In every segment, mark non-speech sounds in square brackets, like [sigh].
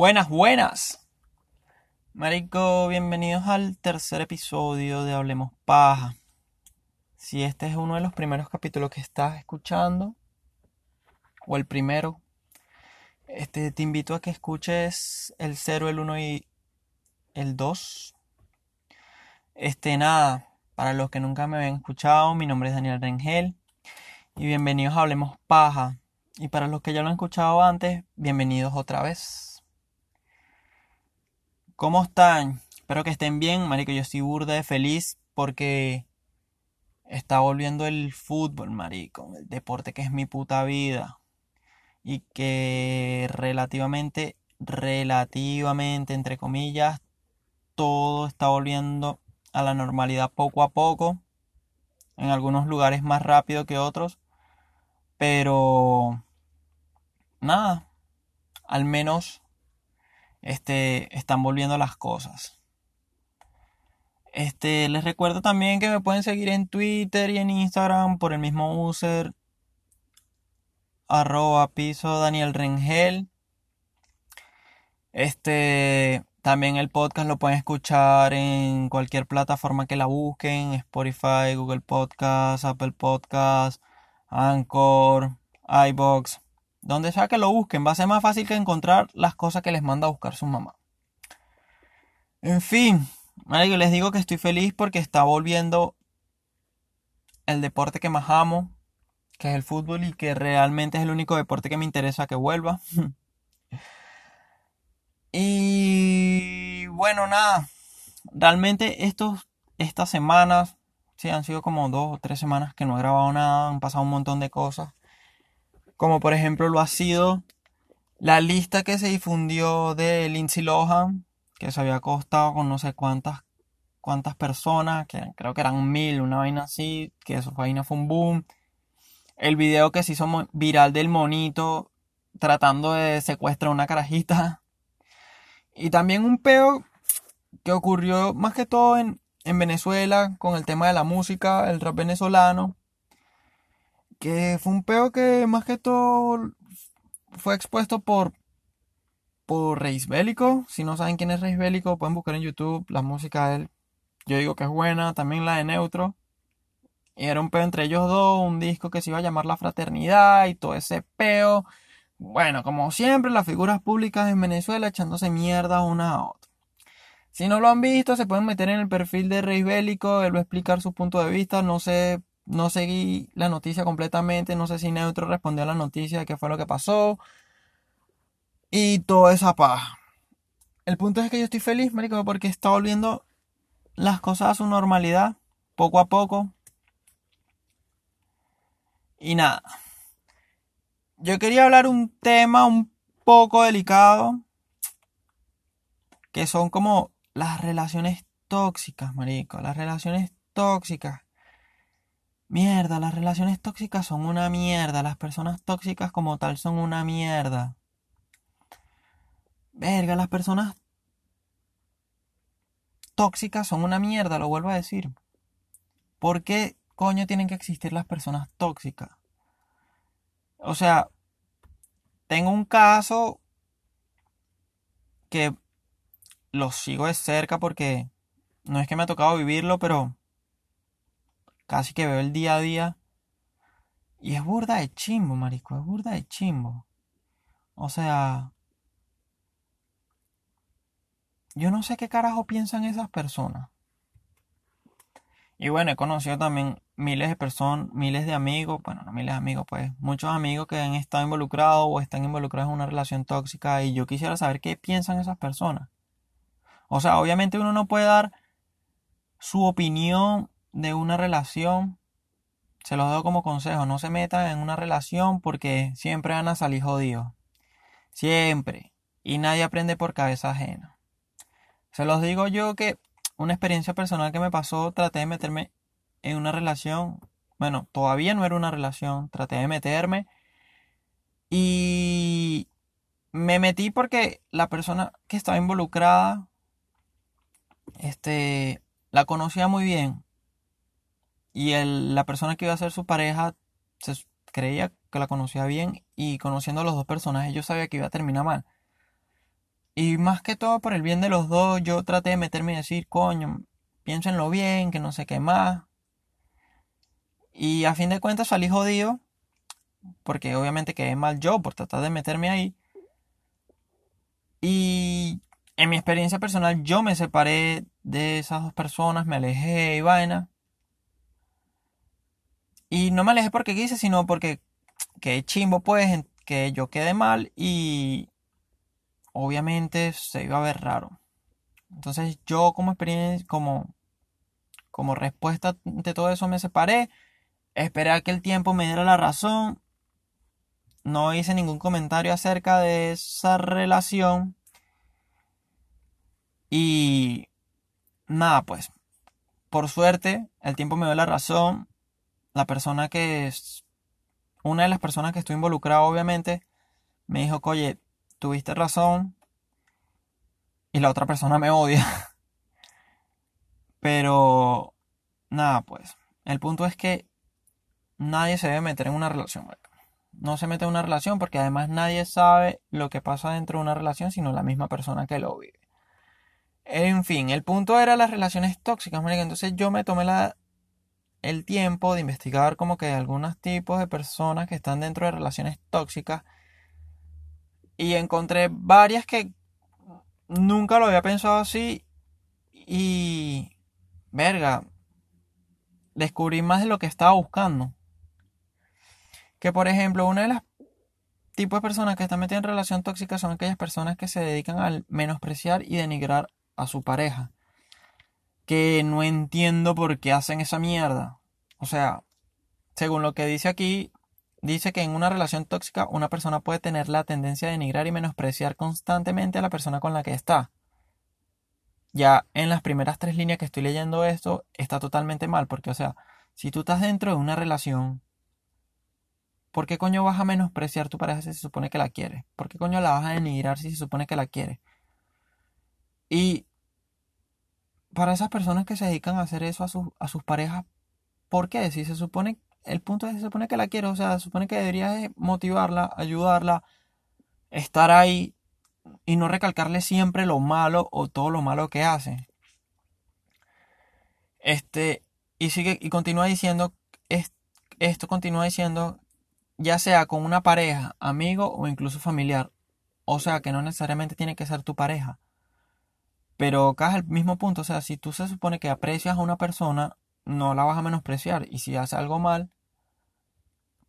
Buenas, buenas. Marico, bienvenidos al tercer episodio de Hablemos Paja. Si este es uno de los primeros capítulos que estás escuchando, o el primero, este, te invito a que escuches el 0, el 1 y el 2. Este, nada, para los que nunca me habían escuchado, mi nombre es Daniel Rengel y bienvenidos a Hablemos Paja. Y para los que ya lo han escuchado antes, bienvenidos otra vez. ¿Cómo están? Espero que estén bien, marico. Yo estoy burda de feliz porque está volviendo el fútbol, marico. El deporte que es mi puta vida. Y que relativamente, relativamente, entre comillas, todo está volviendo a la normalidad poco a poco. En algunos lugares más rápido que otros. Pero nada, al menos este, están volviendo las cosas. Este, les recuerdo también que me pueden seguir en Twitter y en Instagram por el mismo user arroba piso Daniel Rengel. Este, también el podcast lo pueden escuchar en cualquier plataforma que la busquen, Spotify, Google Podcast, Apple Podcast, Anchor, iBox. Donde sea que lo busquen, va a ser más fácil que encontrar las cosas que les manda a buscar su mamá. En fin, yo les digo que estoy feliz porque está volviendo el deporte que más amo, que es el fútbol y que realmente es el único deporte que me interesa que vuelva. [laughs] y bueno, nada, realmente estos, estas semanas, sí, han sido como dos o tres semanas que no he grabado nada, han pasado un montón de cosas como por ejemplo lo ha sido la lista que se difundió de Lindsay Lohan, que se había costado con no sé cuántas, cuántas personas, que creo que eran mil, una vaina así, que eso vaina fue un boom. El video que se hizo viral del monito tratando de secuestrar una carajita. Y también un peo que ocurrió más que todo en, en Venezuela con el tema de la música, el rap venezolano que fue un peo que más que todo fue expuesto por por Reis Bélico. Si no saben quién es Reis Bélico, pueden buscar en YouTube la música de él. Yo digo que es buena, también la de Neutro. Y era un peo entre ellos dos, un disco que se iba a llamar La Fraternidad y todo ese peo. Bueno, como siempre, las figuras públicas en Venezuela echándose mierda una a otra. Si no lo han visto, se pueden meter en el perfil de Reis Bélico, él va a explicar su punto de vista. No sé no seguí la noticia completamente, no sé si Neutro respondió a la noticia de qué fue lo que pasó. Y toda esa paja. El punto es que yo estoy feliz, marico, porque está volviendo las cosas a su normalidad, poco a poco. Y nada. Yo quería hablar un tema un poco delicado. Que son como las relaciones tóxicas, marico. Las relaciones tóxicas. Mierda, las relaciones tóxicas son una mierda. Las personas tóxicas como tal son una mierda. Verga, las personas tóxicas son una mierda, lo vuelvo a decir. ¿Por qué coño tienen que existir las personas tóxicas? O sea, tengo un caso que lo sigo de cerca porque no es que me ha tocado vivirlo, pero casi que veo el día a día. Y es burda de chimbo, marico, es burda de chimbo. O sea, yo no sé qué carajo piensan esas personas. Y bueno, he conocido también miles de personas, miles de amigos, bueno, no miles de amigos, pues muchos amigos que han estado involucrados o están involucrados en una relación tóxica y yo quisiera saber qué piensan esas personas. O sea, obviamente uno no puede dar su opinión de una relación, se los doy como consejo, no se metan en una relación porque siempre van a salir jodidos. Siempre. Y nadie aprende por cabeza ajena. Se los digo yo que una experiencia personal que me pasó, traté de meterme en una relación, bueno, todavía no era una relación, traté de meterme y me metí porque la persona que estaba involucrada, este, la conocía muy bien y la persona que iba a ser su pareja se creía que la conocía bien y conociendo a los dos personajes yo sabía que iba a terminar mal. Y más que todo por el bien de los dos, yo traté de meterme y decir, coño, piénsenlo bien, que no sé qué más. Y a fin de cuentas salí jodido, porque obviamente quedé mal yo por tratar de meterme ahí. Y en mi experiencia personal, yo me separé de esas dos personas, me alejé y vaina. Y no me alejé porque quise, sino porque quedé chimbo, pues, que yo quedé mal y obviamente se iba a ver raro. Entonces yo como experiencia, como, como respuesta de todo eso me separé, esperé a que el tiempo me diera la razón, no hice ningún comentario acerca de esa relación. Y nada, pues, por suerte el tiempo me dio la razón, la persona que es, una de las personas que estoy involucrada obviamente, me dijo, oye, tuviste razón, y la otra persona me odia. [laughs] Pero, nada, pues. El punto es que nadie se debe meter en una relación. No se mete en una relación porque además nadie sabe lo que pasa dentro de una relación sino la misma persona que lo vive. En fin, el punto era las relaciones tóxicas, Entonces yo me tomé la, el tiempo de investigar como que algunos tipos de personas que están dentro de relaciones tóxicas. Y encontré varias que nunca lo había pensado así. Y verga descubrí más de lo que estaba buscando. Que por ejemplo una de las tipos de personas que están metidas en relación tóxica son aquellas personas que se dedican al menospreciar y denigrar a su pareja que no entiendo por qué hacen esa mierda o sea según lo que dice aquí dice que en una relación tóxica una persona puede tener la tendencia a denigrar y menospreciar constantemente a la persona con la que está. Ya en las primeras tres líneas que estoy leyendo esto está totalmente mal, porque o sea, si tú estás dentro de una relación, ¿por qué coño vas a menospreciar tu pareja si se supone que la quieres? ¿Por qué coño la vas a denigrar si se supone que la quieres? Y para esas personas que se dedican a hacer eso a, a sus parejas, ¿por qué? Si se supone el punto es se supone que la quiero, o sea, se supone que deberías motivarla, ayudarla, estar ahí y no recalcarle siempre lo malo o todo lo malo que hace. Este, y sigue y continúa diciendo, esto continúa diciendo, ya sea con una pareja, amigo o incluso familiar. O sea, que no necesariamente tiene que ser tu pareja. Pero acá es el mismo punto, o sea, si tú se supone que aprecias a una persona, no la vas a menospreciar. Y si hace algo mal,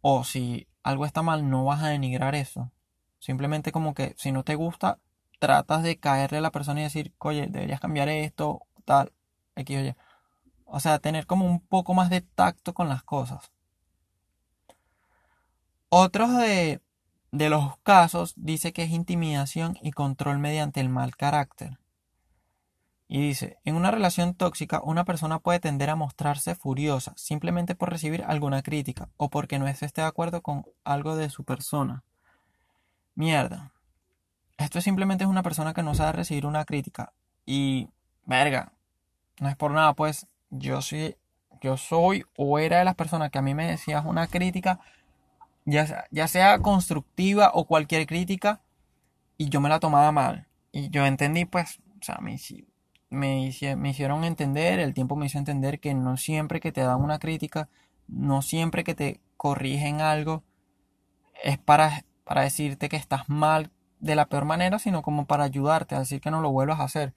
o si algo está mal, no vas a denigrar eso. Simplemente como que si no te gusta, tratas de caerle a la persona y decir, oye, deberías cambiar esto, tal, aquí, oye. O sea, tener como un poco más de tacto con las cosas. Otros de, de los casos dice que es intimidación y control mediante el mal carácter. Y dice, en una relación tóxica una persona puede tender a mostrarse furiosa simplemente por recibir alguna crítica o porque no esté de acuerdo con algo de su persona. Mierda. Esto simplemente es una persona que no sabe recibir una crítica. Y, verga, no es por nada, pues yo soy, yo soy o era de las personas que a mí me decías una crítica, ya sea, ya sea constructiva o cualquier crítica, y yo me la tomaba mal. Y yo entendí, pues, o sea, a mí sí me, hicieron entender, el tiempo me hizo entender que no siempre que te dan una crítica, no siempre que te corrigen algo, es para, para decirte que estás mal de la peor manera, sino como para ayudarte a decir que no lo vuelvas a hacer.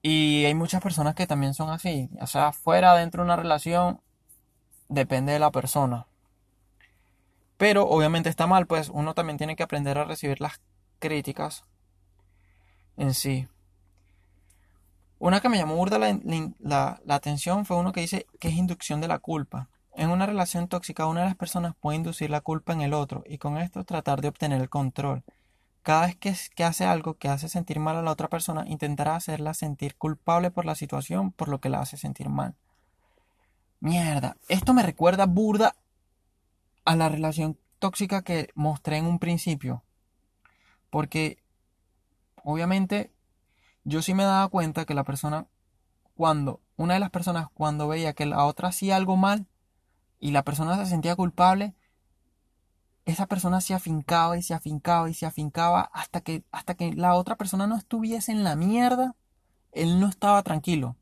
Y hay muchas personas que también son así, o sea, fuera, dentro de una relación, depende de la persona. Pero obviamente está mal, pues uno también tiene que aprender a recibir las críticas en sí. Una que me llamó burda la, atención fue uno que dice que es inducción de la culpa. En una relación tóxica, una de las personas puede inducir la culpa en el otro y con esto tratar de obtener el control. Cada vez que, que, hace algo que hace sentir mal a la otra persona, intentará hacerla sentir culpable por la situación, por lo que la hace sentir mal. Mierda, esto me recuerda burda a la relación tóxica que mostré en un principio. Porque, obviamente, yo sí me daba cuenta que la persona, cuando, una de las personas, cuando veía que la otra hacía algo mal y la persona se sentía culpable, esa persona se afincaba y se afincaba y se afincaba hasta que, hasta que la otra persona no estuviese en la mierda, él no estaba tranquilo.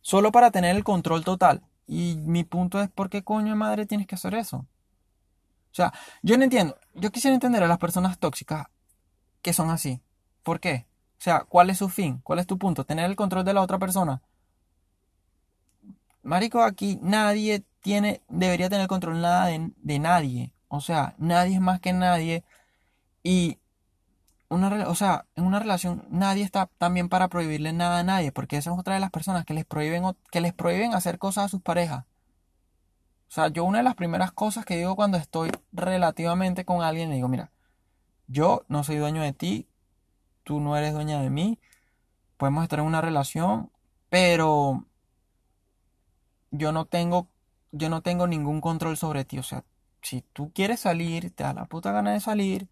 Solo para tener el control total. Y mi punto es, ¿por qué coño madre tienes que hacer eso? O sea, yo no entiendo. Yo quisiera entender a las personas tóxicas que son así. ¿Por qué? O sea, ¿cuál es su fin? ¿Cuál es tu punto? ¿Tener el control de la otra persona? Marico, aquí nadie tiene, debería tener control nada de, de nadie. O sea, nadie es más que nadie. Y una, o sea, en una relación nadie está también para prohibirle nada a nadie, porque esa es otra de las personas que les prohíben, que les prohíben hacer cosas a sus parejas. O sea, yo una de las primeras cosas que digo cuando estoy relativamente con alguien, le digo, mira, yo no soy dueño de ti, tú no eres dueña de mí, podemos estar en una relación, pero yo no tengo, yo no tengo ningún control sobre ti. O sea, si tú quieres salir, te da la puta gana de salir,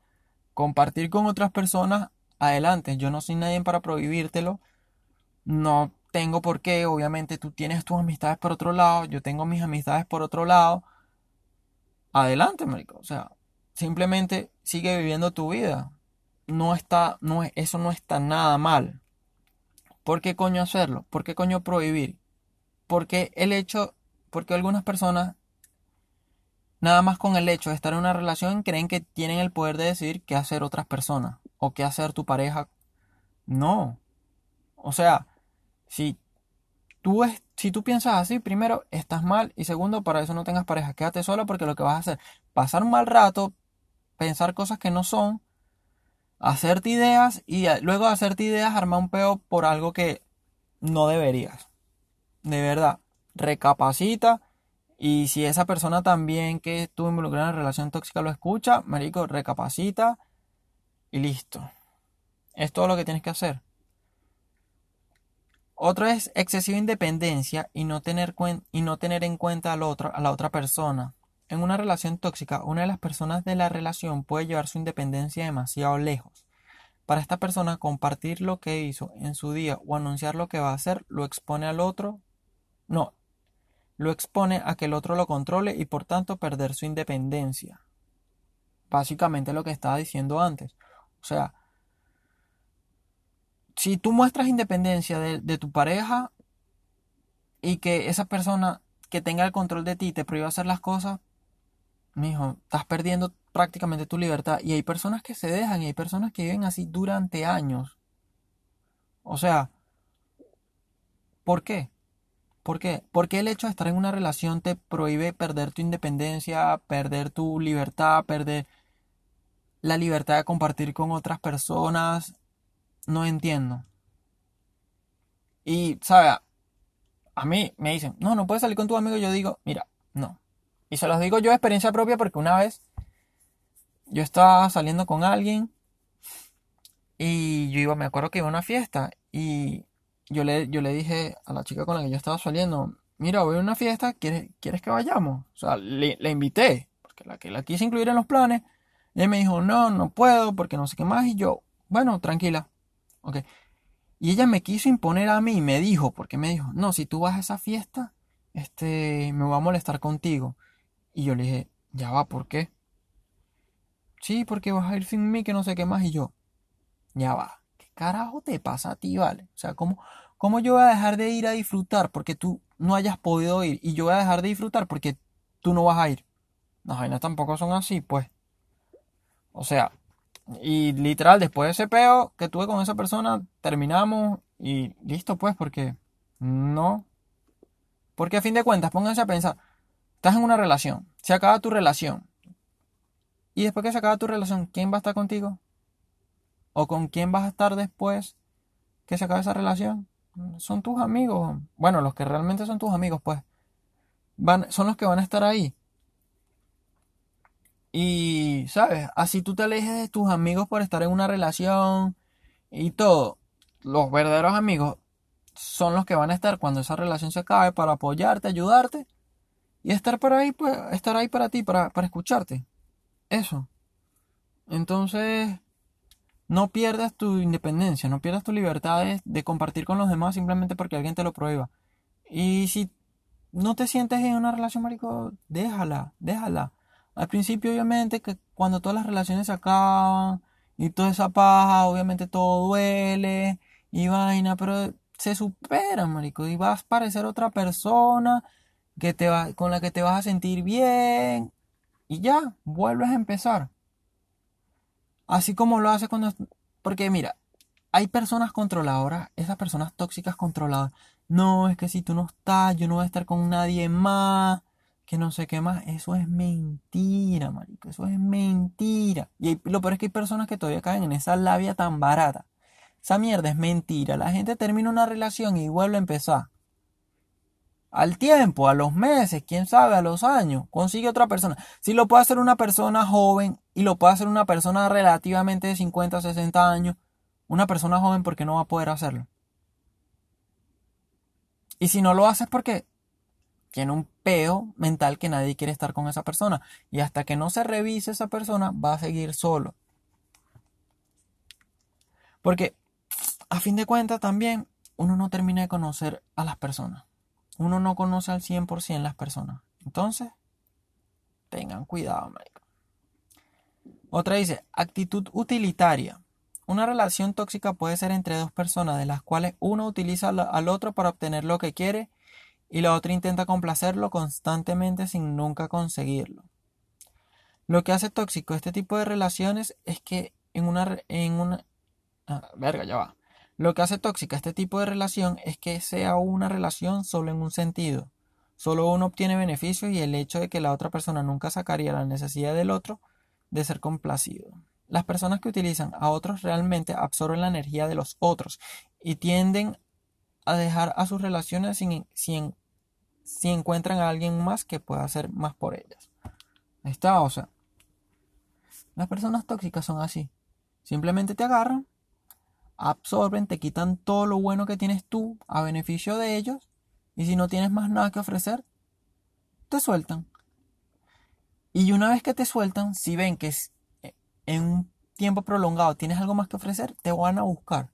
compartir con otras personas, adelante. Yo no soy nadie para prohibírtelo. No tengo por qué, obviamente tú tienes tus amistades por otro lado, yo tengo mis amistades por otro lado. Adelante, marico. O sea, simplemente sigue viviendo tu vida. No está, no es, eso no está nada mal. ¿Por qué coño hacerlo? ¿Por qué coño prohibir? Porque el hecho, porque algunas personas, nada más con el hecho de estar en una relación, creen que tienen el poder de decidir qué hacer otras personas o qué hacer tu pareja. No. O sea, si tú, es, si tú piensas así, primero, estás mal y segundo, para eso no tengas pareja. Quédate solo porque lo que vas a hacer, pasar un mal rato, pensar cosas que no son, hacerte ideas y luego de hacerte ideas armar un peo por algo que no deberías. De verdad, recapacita y si esa persona también que estuvo involucrada en una relación tóxica lo escucha, marico, recapacita y listo. Es todo lo que tienes que hacer. Otro es excesiva independencia y no tener, y no tener en cuenta al otro, a la otra persona. En una relación tóxica, una de las personas de la relación puede llevar su independencia demasiado lejos. Para esta persona, compartir lo que hizo en su día o anunciar lo que va a hacer lo expone al otro. No, lo expone a que el otro lo controle y por tanto perder su independencia. Básicamente lo que estaba diciendo antes. O sea, si tú muestras independencia de, tu pareja y que esa persona que tenga el control de ti te prohíba hacer las cosas, mijo, estás perdiendo prácticamente tu libertad. Y hay personas que se dejan y hay personas que viven así durante años. O sea, ¿por qué? ¿Por qué? Porque el hecho de estar en una relación te prohíbe perder tu independencia, perder tu libertad, perder la libertad de compartir con otras personas, no entiendo. Y, ¿sabe? A mí me dicen, no, no puedes salir con tu amigo. Yo digo, mira, no. Y se los digo yo de experiencia propia porque una vez yo estaba saliendo con alguien y yo iba, me acuerdo que iba a una fiesta y yo le, yo le dije a la chica con la que yo estaba saliendo, mira, voy a una fiesta, ¿quieres, ¿quieres que vayamos? O sea, le, invité, porque la que la quise incluir en los planes. Y ella me dijo, no, no puedo, porque no sé qué más. Y yo, bueno, tranquila. Ok. Y ella me quiso imponer a mí y me dijo, porque me dijo, no, si tú vas a esa fiesta, este, me voy a molestar contigo. Y yo le dije, ya va, ¿por qué? Sí, porque vas a ir sin mí, que no sé qué más. Y yo, ya va, ¿qué carajo te pasa a ti, vale? O sea, ¿cómo, cómo yo voy a dejar de ir a disfrutar porque tú no hayas podido ir? Y yo voy a dejar de disfrutar porque tú no vas a ir. Las vainas tampoco son así, pues. O sea, y literal, después de ese peo que tuve con esa persona, terminamos y listo, pues, porque no. Porque a fin de cuentas, pónganse a pensar, estás en una relación, se acaba tu relación. Y después que se acaba tu relación, ¿quién va a estar contigo? ¿O con quién vas a estar después que se acabe esa relación? Son tus amigos. Bueno, los que realmente son tus amigos, pues. Van, son los que van a estar ahí. Y, ¿sabes? Así tú te alejes de tus amigos por estar en una relación y todo. Los verdaderos amigos son los que van a estar cuando esa relación se acabe para apoyarte, ayudarte y estar para ahí, pues, estar ahí para ti, para, para escucharte. Eso. Entonces, no pierdas tu independencia, no pierdas tu libertad de, compartir con los demás simplemente porque alguien te lo prohíba. Y si no te sientes en una relación, marico, déjala, déjala Al principio, obviamente, que cuando todas las relaciones se acaban y toda esa paja, obviamente todo duele y vaina, pero se supera, marico, y vas a parecer otra persona que te va, con la que te vas a sentir bien y ya, vuelves a empezar. Así como lo hace cuando... Porque mira, hay personas controladoras, esas personas tóxicas controladas. No, es que si tú no estás, yo no voy a estar con nadie más, que no sé qué más. Eso es mentira, marico, eso es mentira. Y lo peor es que hay personas que todavía caen en esa labia tan barata. Esa mierda es mentira. La gente termina una relación y vuelve a empezar. Al tiempo, a los meses, quién sabe, a los años, consigue otra persona. Si lo puede hacer una persona joven y lo puede hacer una persona relativamente de 50 o 60 años, una persona joven, ¿por qué no va a poder hacerlo? Y si no lo hace es porque tiene un peo mental que nadie quiere estar con esa persona. Y hasta que no se revise esa persona, va a seguir solo. Porque, a fin de cuentas, también uno no termina de conocer a las personas. Uno no conoce al 100% las personas. Entonces, tengan cuidado, Michael. Otra dice, actitud utilitaria. Una relación tóxica puede ser entre dos personas de las cuales uno utiliza al otro para obtener lo que quiere y la otra intenta complacerlo constantemente sin nunca conseguirlo. Lo que hace tóxico este tipo de relaciones es que en una en una ah, verga, ya va. Lo que hace tóxica este tipo de relación es que sea una relación solo en un sentido. Solo uno obtiene beneficios y el hecho de que la otra persona nunca sacaría la necesidad del otro de ser complacido. Las personas que utilizan a otros realmente absorben la energía de los otros y tienden a dejar a sus relaciones si, si, encuentran a alguien más que pueda hacer más por ellas. Ahí está, o sea. Las personas tóxicas son así. Simplemente te agarran, absorben, te quitan todo lo bueno que tienes tú a beneficio de ellos y si no tienes más nada que ofrecer, te sueltan. Y una vez que te sueltan, si ven que es en un tiempo prolongado tienes algo más que ofrecer, te van a buscar.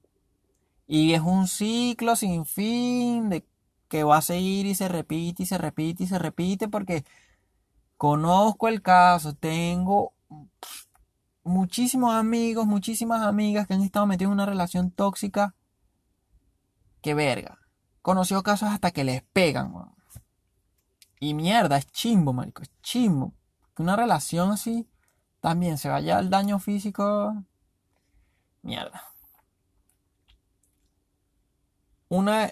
Y es un ciclo sin fin de que va a seguir y se repite y se repite y se repite porque conozco el caso, tengo muchísimos amigos, muchísimas amigas que han estado metidos en una relación tóxica. Que verga. Conoció casos hasta que les pegan. Y mierda, es chimbo, marico, es chimbo. Una relación así también se vaya el daño físico. Mierda. Una.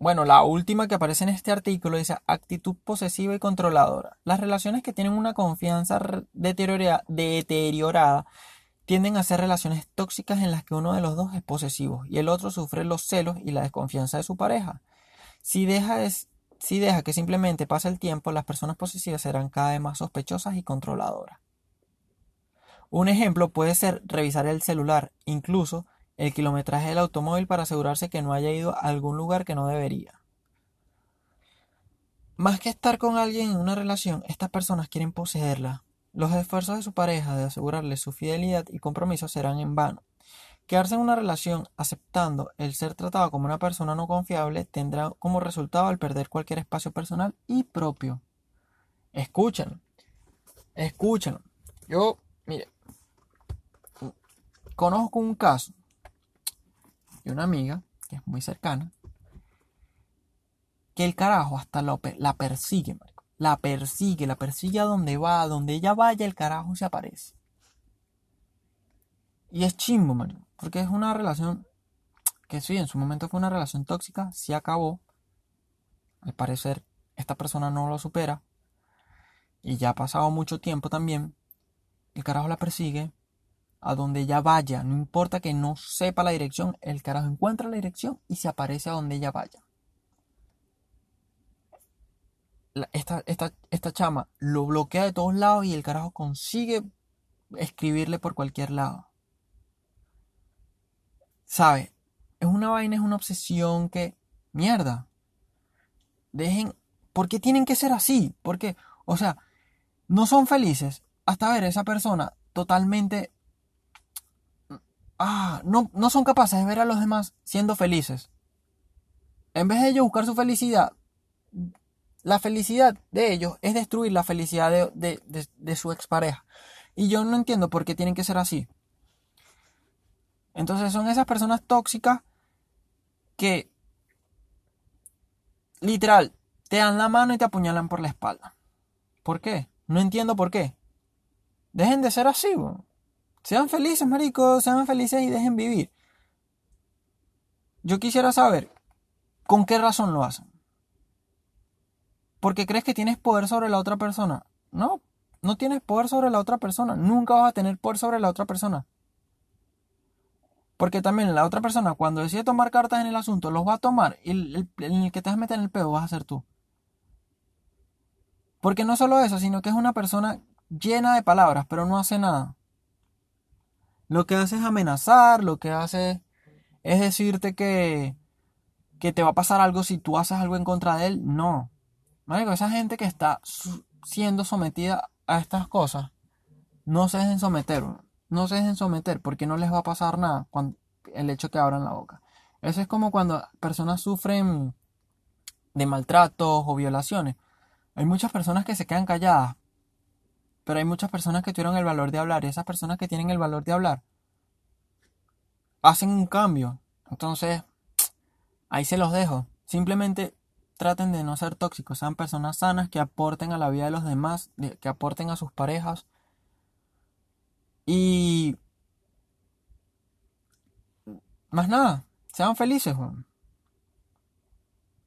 Bueno, la última que aparece en este artículo dice actitud posesiva y controladora. Las relaciones que tienen una confianza deteriorada tienden a ser relaciones tóxicas en las que uno de los dos es posesivo y el otro sufre los celos y la desconfianza de su pareja. Si deja, si deja que simplemente pase el tiempo, las personas posesivas serán cada vez más sospechosas y controladoras. Un ejemplo puede ser revisar el celular, incluso el kilometraje del automóvil para asegurarse que no haya ido a algún lugar que no debería. Más que estar con alguien en una relación, estas personas quieren poseerla. Los esfuerzos de su pareja de asegurarle su fidelidad y compromiso serán en vano. Quedarse en una relación aceptando el ser tratado como una persona no confiable tendrá como resultado el perder cualquier espacio personal y propio. Escúchenlo. Escúchenlo. Yo, mire, Conozco un caso una amiga, que es muy cercana, que el carajo hasta la, persigue, La persigue, la persigue a donde va, a donde ella vaya, el carajo se aparece. Y es chimbo, marico, porque es una relación que sí, en su momento fue una relación tóxica, sí acabó. Al parecer, esta persona no lo supera. Y ya ha pasado mucho tiempo también. El carajo la persigue, a donde ella vaya, no importa que no sepa la dirección, el carajo encuentra la dirección y se aparece a donde ella vaya. esta, esta chama lo bloquea de todos lados y el carajo consigue escribirle por cualquier lado. ¿Sabe? Es una vaina, es una obsesión que... Mierda. Dejen... ¿Por qué tienen que ser así? Porque, o sea, no son felices hasta ver a esa persona totalmente ah, no, no son capaces de ver a los demás siendo felices. En vez de ellos buscar su felicidad, la felicidad de ellos es destruir la felicidad de, de, de su expareja. Y yo no entiendo por qué tienen que ser así. Entonces son esas personas tóxicas que literal te dan la mano y te apuñalan por la espalda. ¿Por qué? No entiendo por qué. Dejen de ser así, Sean felices, maricos, sean felices y dejen vivir. Yo quisiera saber con qué razón lo hacen. ¿Porque crees que tienes poder sobre la otra persona? No, no tienes poder sobre la otra persona. Nunca vas a tener poder sobre la otra persona. Porque también la otra persona, cuando decide tomar cartas en el asunto, los va a tomar y el, el que te vas a meter en el pedo vas a ser tú. Porque no solo eso, sino que es una persona llena de palabras, pero no hace nada. Lo que hace es amenazar, lo que hace es decirte que, que te va a pasar algo si tú haces algo en contra de él. No. esa gente que está siendo sometida a estas cosas, no se dejen someter. No se dejen someter porque no les va a pasar nada cuando el hecho que abran la boca. Eso es como cuando personas sufren de maltratos o violaciones. Hay muchas personas que se quedan calladas, pero hay muchas personas que tuvieron el valor de hablar y esas personas que tienen el valor de hablar hacen un cambio. Entonces, ahí se los dejo. Simplemente traten de no ser tóxicos, sean personas sanas que aporten a la vida de los demás, que aporten a sus parejas. Y más nada, sean felices,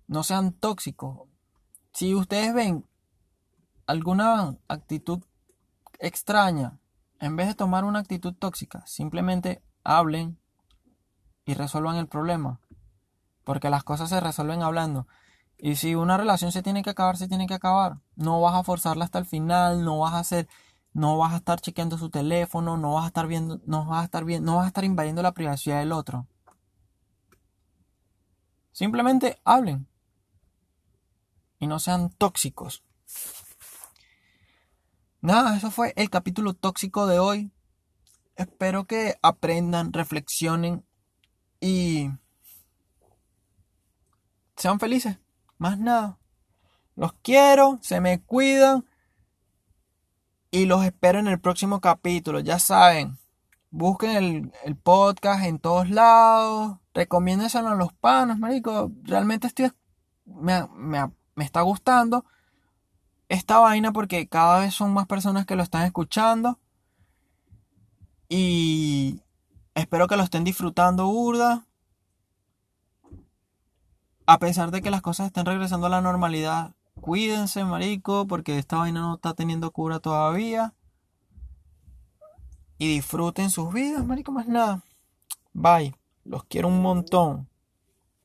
no sean tóxicos. Si ustedes ven alguna actitud extraña, en vez de tomar una actitud tóxica, simplemente hablen y resuelvan el problema. Porque las cosas se resuelven hablando. Y si una relación se tiene que acabar, se tiene que acabar. No vas a forzarla hasta el final, no vas a hacer, no vas a estar chequeando su teléfono, no vas a estar viendo, no vas a estar viendo, no vas a estar invadiendo la privacidad del otro. Simplemente hablen y no sean tóxicos. Nada, eso fue el capítulo tóxico de hoy. Espero que aprendan, reflexionen y sean felices. Más nada. Los quiero, se me cuidan y los espero en el próximo capítulo. Ya saben, busquen el, podcast en todos lados. Recomiéndenselo a los panos, marico. Realmente estoy... Me, me, me está gustando esta vaina porque cada vez son más personas que lo están escuchando. Y espero que lo estén disfrutando burda. A pesar de que las cosas estén regresando a la normalidad, cuídense, marico, porque esta vaina no está teniendo cura todavía. Y disfruten sus vidas, marico, más nada. Bye. Los quiero un montón.